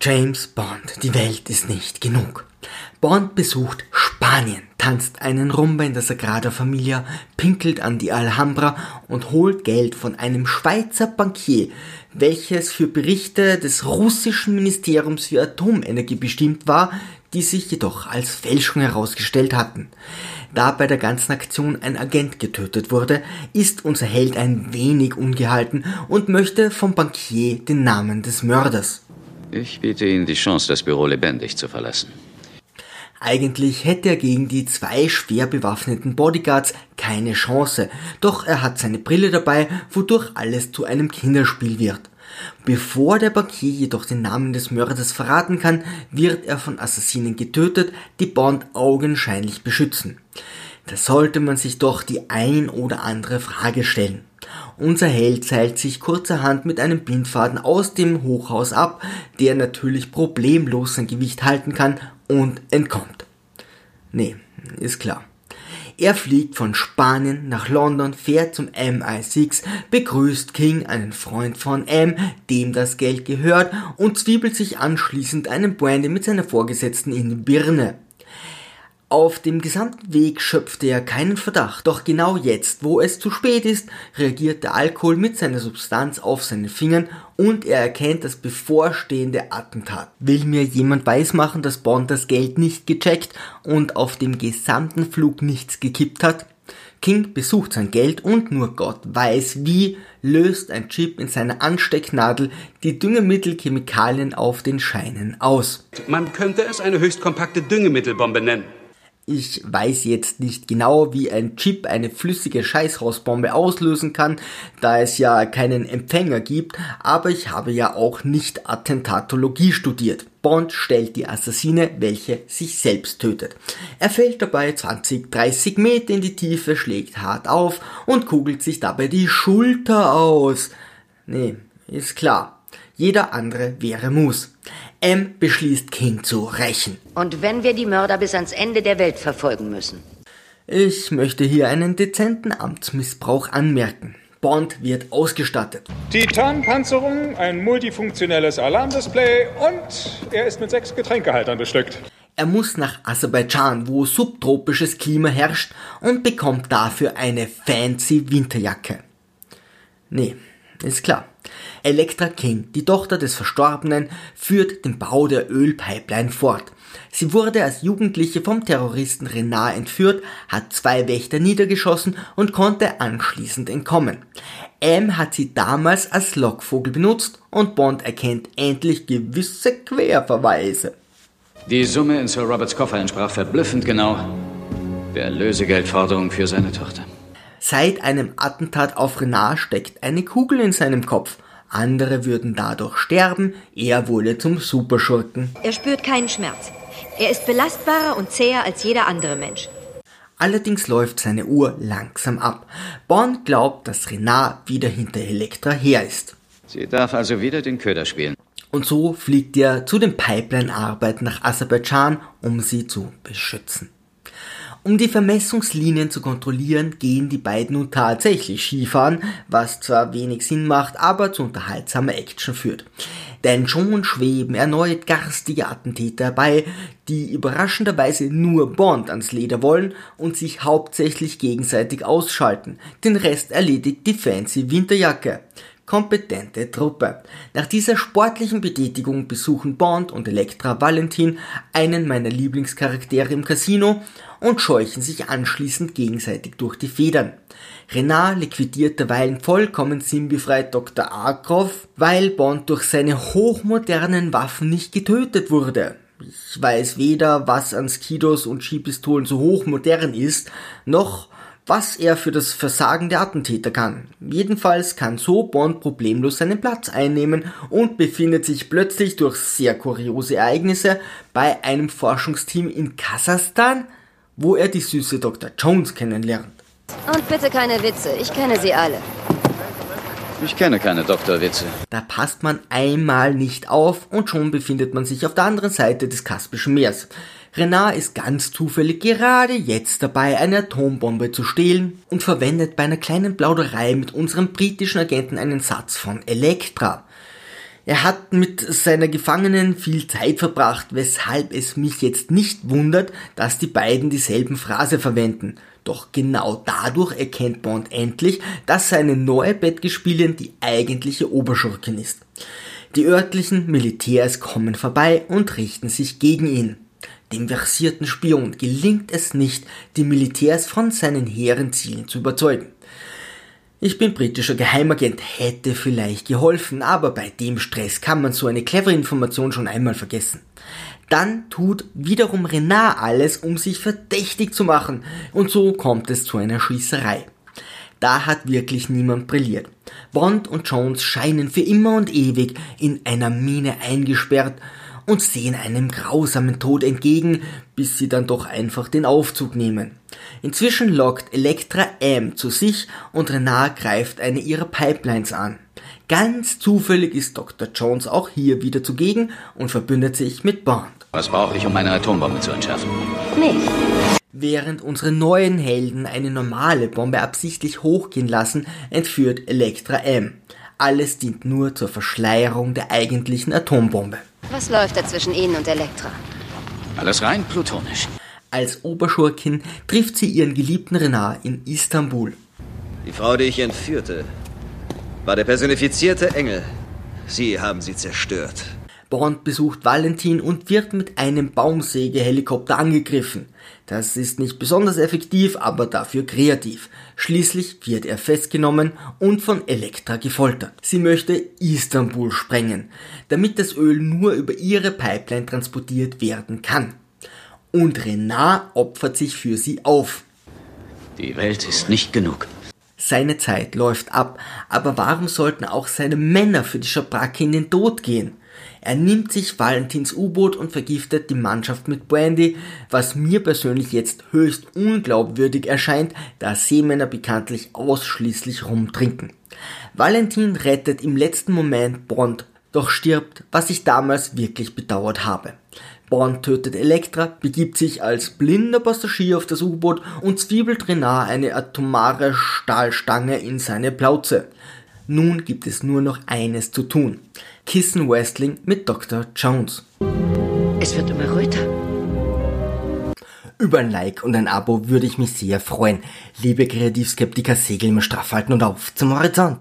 James Bond, die Welt ist nicht genug. Bond besucht Spanien, tanzt einen Rumba in der Sagrada Familia, pinkelt an die Alhambra und holt Geld von einem Schweizer Bankier, welches für Berichte des russischen Ministeriums für Atomenergie bestimmt war, die sich jedoch als Fälschung herausgestellt hatten. Da bei der ganzen Aktion ein Agent getötet wurde, ist unser Held ein wenig ungehalten und möchte vom Bankier den Namen des Mörders. Ich biete Ihnen die Chance, das Büro lebendig zu verlassen. Eigentlich hätte er gegen die zwei schwer bewaffneten Bodyguards keine Chance, doch er hat seine Brille dabei, wodurch alles zu einem Kinderspiel wird. Bevor der Bankier jedoch den Namen des Mörders verraten kann, wird er von Assassinen getötet, die Bond augenscheinlich beschützen. Da sollte man sich doch die ein oder andere Frage stellen. Unser Held seilt sich kurzerhand mit einem Bindfaden aus dem Hochhaus ab, der natürlich problemlos sein Gewicht halten kann und entkommt. Nee, ist klar. Er fliegt von Spanien nach London, fährt zum MI6, begrüßt King, einen Freund von M, dem das Geld gehört, und zwiebelt sich anschließend einen Brandy mit seiner Vorgesetzten in die Birne. Auf dem gesamten Weg schöpfte er keinen Verdacht, doch genau jetzt, wo es zu spät ist, reagiert der Alkohol mit seiner Substanz auf seine Fingern und er erkennt das bevorstehende Attentat. Will mir jemand weismachen, dass Bond das Geld nicht gecheckt und auf dem gesamten Flug nichts gekippt hat? King besucht sein Geld und nur Gott weiß wie löst ein Chip in seiner Anstecknadel die Düngemittelchemikalien auf den Scheinen aus. Man könnte es eine höchst kompakte Düngemittelbombe nennen. Ich weiß jetzt nicht genau, wie ein Chip eine flüssige Scheißhausbombe auslösen kann, da es ja keinen Empfänger gibt, aber ich habe ja auch nicht Attentatologie studiert. Bond stellt die Assassine, welche sich selbst tötet. Er fällt dabei 20, 30 Meter in die Tiefe, schlägt hart auf und kugelt sich dabei die Schulter aus. Nee, ist klar. Jeder andere wäre Moose. M beschließt King zu rächen. Und wenn wir die Mörder bis ans Ende der Welt verfolgen müssen? Ich möchte hier einen dezenten Amtsmissbrauch anmerken. Bond wird ausgestattet. Titanpanzerung, ein multifunktionelles Alarmdisplay und er ist mit sechs Getränkehaltern bestückt. Er muss nach Aserbaidschan, wo subtropisches Klima herrscht und bekommt dafür eine fancy Winterjacke. Nee, ist klar. Elektra King, die Tochter des Verstorbenen, führt den Bau der Ölpipeline fort. Sie wurde als Jugendliche vom Terroristen Renard entführt, hat zwei Wächter niedergeschossen und konnte anschließend entkommen. M hat sie damals als Lockvogel benutzt und Bond erkennt endlich gewisse Querverweise. Die Summe in Sir Roberts Koffer entsprach verblüffend genau der Lösegeldforderung für seine Tochter. Seit einem Attentat auf Renard steckt eine Kugel in seinem Kopf andere würden dadurch sterben, er wurde zum Superschurken. Er spürt keinen Schmerz. Er ist belastbarer und zäher als jeder andere Mensch. Allerdings läuft seine Uhr langsam ab. Bond glaubt, dass Renard wieder hinter Elektra her ist. Sie darf also wieder den Köder spielen. Und so fliegt er zu den Pipeline-Arbeiten nach Aserbaidschan, um sie zu beschützen. Um die Vermessungslinien zu kontrollieren, gehen die beiden nun tatsächlich Skifahren, was zwar wenig Sinn macht, aber zu unterhaltsamer Action führt. Denn schon schweben erneut garstige Attentäter herbei, die überraschenderweise nur Bond ans Leder wollen und sich hauptsächlich gegenseitig ausschalten. Den Rest erledigt die fancy Winterjacke kompetente Truppe. Nach dieser sportlichen Betätigung besuchen Bond und Elektra Valentin einen meiner Lieblingscharaktere im Casino und scheuchen sich anschließend gegenseitig durch die Federn. Renard liquidiert derweilen vollkommen sinnbefreit Dr. Arkov, weil Bond durch seine hochmodernen Waffen nicht getötet wurde. Ich weiß weder, was an Skidos und Skipistolen so hochmodern ist, noch was er für das Versagen der Attentäter kann. Jedenfalls kann so Bond problemlos seinen Platz einnehmen und befindet sich plötzlich durch sehr kuriose Ereignisse bei einem Forschungsteam in Kasachstan, wo er die süße Dr. Jones kennenlernt. Und bitte keine Witze, ich kenne sie alle. Ich kenne keine Doktorwitze. Da passt man einmal nicht auf und schon befindet man sich auf der anderen Seite des Kaspischen Meers. Renard ist ganz zufällig gerade jetzt dabei, eine Atombombe zu stehlen und verwendet bei einer kleinen Plauderei mit unserem britischen Agenten einen Satz von Elektra. Er hat mit seiner Gefangenen viel Zeit verbracht, weshalb es mich jetzt nicht wundert, dass die beiden dieselben Phrase verwenden. Doch genau dadurch erkennt Bond endlich, dass seine neue Bettgespielin die eigentliche Oberschurkin ist. Die örtlichen Militärs kommen vorbei und richten sich gegen ihn. Dem versierten Spion gelingt es nicht, die Militärs von seinen hehren Zielen zu überzeugen. Ich bin britischer Geheimagent, hätte vielleicht geholfen, aber bei dem Stress kann man so eine clevere Information schon einmal vergessen. Dann tut wiederum Renard alles, um sich verdächtig zu machen, und so kommt es zu einer Schießerei. Da hat wirklich niemand brilliert. Bond und Jones scheinen für immer und ewig in einer Mine eingesperrt und sehen einem grausamen Tod entgegen, bis sie dann doch einfach den Aufzug nehmen. Inzwischen lockt Elektra M zu sich und Renard greift eine ihrer Pipelines an. Ganz zufällig ist Dr. Jones auch hier wieder zugegen und verbündet sich mit Bond. Was brauche ich, um meine Atombombe zu entschärfen? Nicht. Während unsere neuen Helden eine normale Bombe absichtlich hochgehen lassen, entführt Elektra M. Alles dient nur zur Verschleierung der eigentlichen Atombombe. Was läuft da zwischen Ihnen und Elektra? Alles rein plutonisch. Als Oberschurkin trifft sie ihren geliebten Renard in Istanbul. Die Frau, die ich entführte, war der personifizierte Engel. Sie haben sie zerstört. Bond besucht Valentin und wird mit einem Baumsägehelikopter angegriffen. Das ist nicht besonders effektiv, aber dafür kreativ. Schließlich wird er festgenommen und von Elektra gefoltert. Sie möchte Istanbul sprengen, damit das Öl nur über ihre Pipeline transportiert werden kann. Und Renard opfert sich für sie auf. Die Welt ist nicht genug. Seine Zeit läuft ab, aber warum sollten auch seine Männer für die Schabracke in den Tod gehen? Er nimmt sich Valentins U-Boot und vergiftet die Mannschaft mit Brandy, was mir persönlich jetzt höchst unglaubwürdig erscheint, da Seemänner bekanntlich ausschließlich rumtrinken. Valentin rettet im letzten Moment Bond, doch stirbt, was ich damals wirklich bedauert habe. Bond tötet Elektra, begibt sich als blinder Passagier auf das U-Boot und zwiebelt Renard eine atomare Stahlstange in seine Plauze. Nun gibt es nur noch eines zu tun. Kissen Wrestling mit Dr. Jones. Es wird immer röter. Über ein Like und ein Abo würde ich mich sehr freuen. Liebe Kreativskeptiker, segeln wir straff halten und auf zum Horizont.